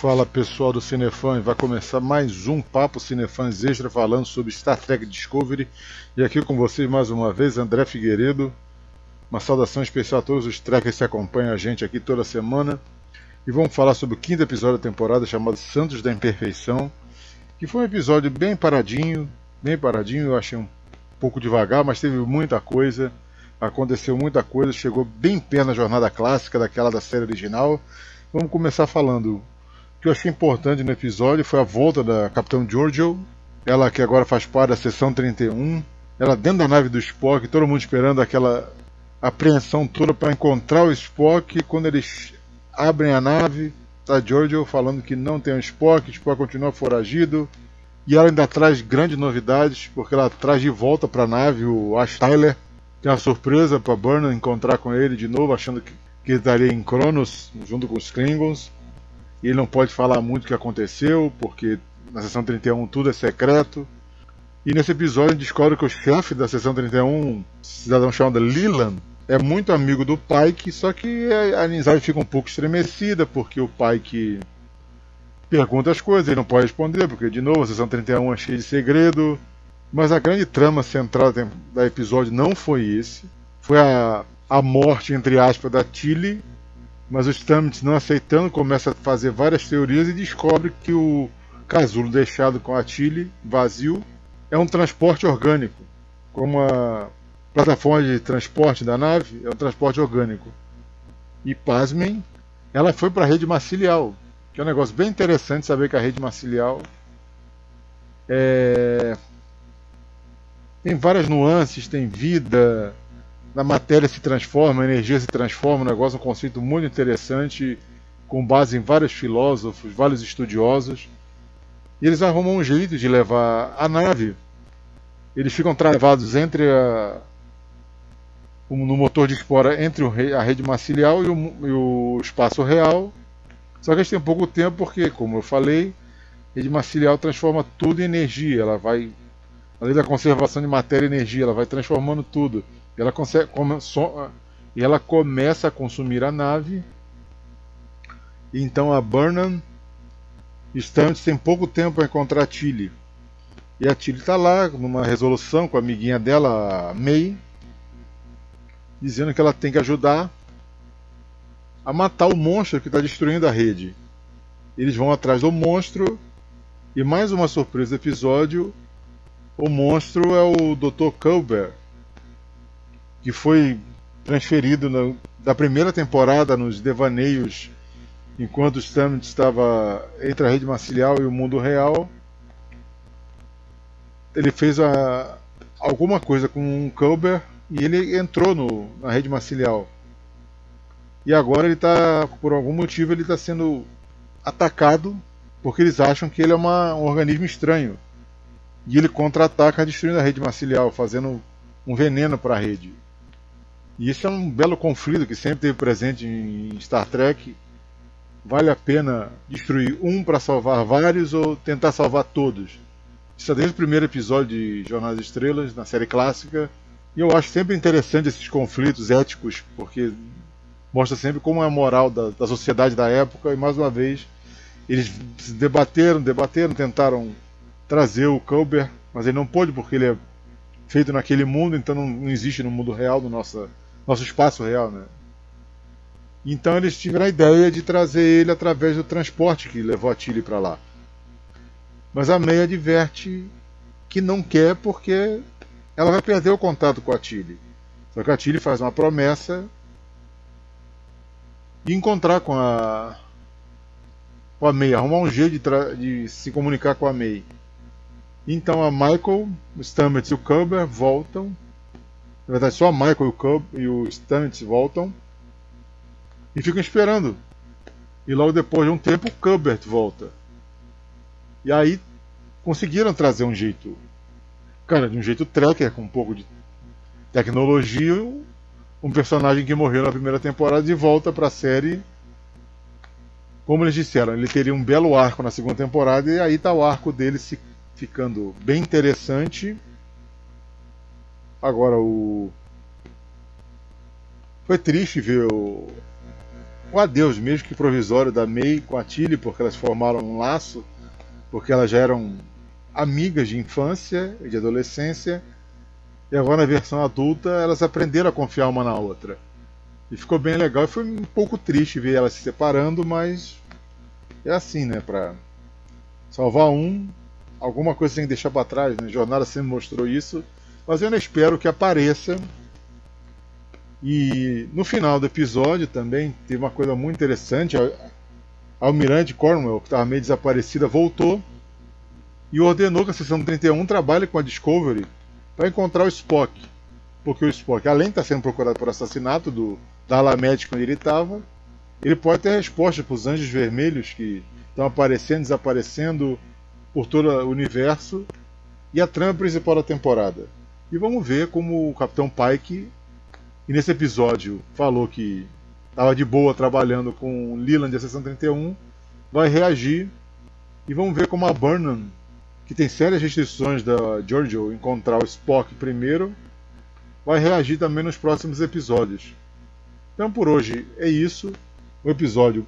Fala pessoal do Cinefãs, vai começar mais um Papo Cinefãs Extra falando sobre Star Trek Discovery. E aqui com vocês mais uma vez, André Figueiredo. Uma saudação especial a todos os trekkers que acompanham a gente aqui toda semana. E vamos falar sobre o quinto episódio da temporada chamado Santos da Imperfeição. Que foi um episódio bem paradinho, bem paradinho, eu achei um pouco devagar, mas teve muita coisa. Aconteceu muita coisa, chegou bem pé na jornada clássica daquela da série original. Vamos começar falando que eu achei importante no episódio foi a volta da Capitão Giorgio, ela que agora faz parte da seção 31, ela dentro da nave do Spock, todo mundo esperando aquela apreensão toda para encontrar o Spock. Quando eles abrem a nave, tá Giorgio falando que não tem o Spock, o Spock continua foragido. E ela ainda traz grandes novidades, porque ela traz de volta para a nave o Ash Tyler, que é uma surpresa para Burnham encontrar com ele de novo, achando que, que ele estaria em Cronos junto com os Klingons. E ele não pode falar muito o que aconteceu, porque na sessão 31 tudo é secreto. E nesse episódio descobre que o chefe da sessão 31, um cidadão chamado Leland, é muito amigo do Pike, só que a amizade fica um pouco estremecida, porque o Pike pergunta as coisas, ele não pode responder, porque de novo a sessão 31 é cheia de segredo. Mas a grande trama central do episódio não foi esse. Foi a, a morte, entre aspas, da Tilly mas o Stamets, não aceitando, começa a fazer várias teorias e descobre que o casulo deixado com a Tilly, vazio, é um transporte orgânico. Como a plataforma de transporte da nave, é um transporte orgânico. E pasmem, ela foi para a rede marcilial, que é um negócio bem interessante saber que a rede marcilial é... tem várias nuances, tem vida, na matéria se transforma, a energia se transforma, um negócio, um conceito muito interessante, com base em vários filósofos, vários estudiosos. E eles arrumam um jeito de levar a nave. Eles ficam travados entre a, no motor de espora entre a rede marcilial e o, e o, espaço real. Só que eles têm pouco tempo porque, como eu falei, a rede marcilial transforma tudo em energia. Ela vai, além da conservação de matéria e energia, ela vai transformando tudo. Ela consegue, come, so, e ela começa a consumir a nave. Então a Burnham Stamets tem pouco tempo para encontrar a Tilly. E a Tilly está lá numa resolução com a amiguinha dela, a May, dizendo que ela tem que ajudar a matar o monstro que está destruindo a rede. Eles vão atrás do monstro e mais uma surpresa do episódio, o monstro é o Dr. Culber, que foi transferido na, da primeira temporada nos devaneios enquanto o Stamets estava entre a rede marcial e o mundo real. Ele fez a, alguma coisa com um Culber e ele entrou no, na rede marcial. E agora ele está, por algum motivo, ele está sendo atacado porque eles acham que ele é uma, um organismo estranho. E ele contra-ataca destruindo a rede marcial, fazendo um veneno para a rede. E isso é um belo conflito que sempre teve presente em Star Trek. Vale a pena destruir um para salvar vários ou tentar salvar todos? Isso é desde o primeiro episódio de Jornada das Estrelas, na série clássica. E eu acho sempre interessante esses conflitos éticos, porque mostra sempre como é a moral da, da sociedade da época. E mais uma vez, eles se debateram, debateram, tentaram trazer o Culber, mas ele não pôde porque ele é feito naquele mundo, então não, não existe no mundo real, no nosso nosso espaço real, né? Então eles tiveram a ideia de trazer ele através do transporte que levou a Tilly para lá. Mas a May adverte que não quer porque ela vai perder o contato com a Tilly. Só que a Tilly faz uma promessa de encontrar com a com a May, arrumar um jeito de, de se comunicar com a May. Então a Michael, Stamets e o Culber voltam na verdade, só a Michael e o Cub e o Stamets voltam e ficam esperando. E logo depois de um tempo, o Cubert volta. E aí conseguiram trazer um jeito, cara, de um jeito tracker, com um pouco de tecnologia, um personagem que morreu na primeira temporada de volta para a série. Como eles disseram, ele teria um belo arco na segunda temporada e aí está o arco dele se ficando bem interessante Agora o. Foi triste ver o. o adeus, mesmo que provisório, da May com a Tilly, porque elas formaram um laço, porque elas já eram amigas de infância e de adolescência, e agora na versão adulta elas aprenderam a confiar uma na outra. E ficou bem legal, e foi um pouco triste ver elas se separando, mas é assim, né? Pra salvar um, alguma coisa tem que deixar para trás, né? A jornada sempre mostrou isso, mas eu ainda espero que apareça e no final do episódio também teve uma coisa muito interessante. A Almirante Cornwell, que estava meio desaparecida, voltou e ordenou que a seção 31 trabalhe com a Discovery para encontrar o Spock. Porque o Spock, além de estar sendo procurado por assassinato do, da Alamed quando ele estava, ele pode ter resposta para os anjos vermelhos que estão aparecendo, desaparecendo por todo o universo e a trama principal da temporada. E vamos ver como o Capitão Pike e nesse episódio falou que estava de boa trabalhando com Leland a sessão 31, vai reagir e vamos ver como a Burnham, que tem sérias restrições da Giorgio encontrar o Spock primeiro, vai reagir também nos próximos episódios. Então por hoje é isso. Um episódio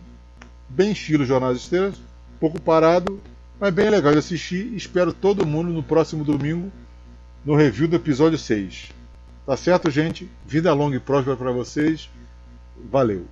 bem estilo Jornal das Estrelas, pouco parado, mas bem legal de assistir. Espero todo mundo no próximo domingo no review do episódio 6. Tá certo, gente? Vida longa e próspera para vocês. Valeu!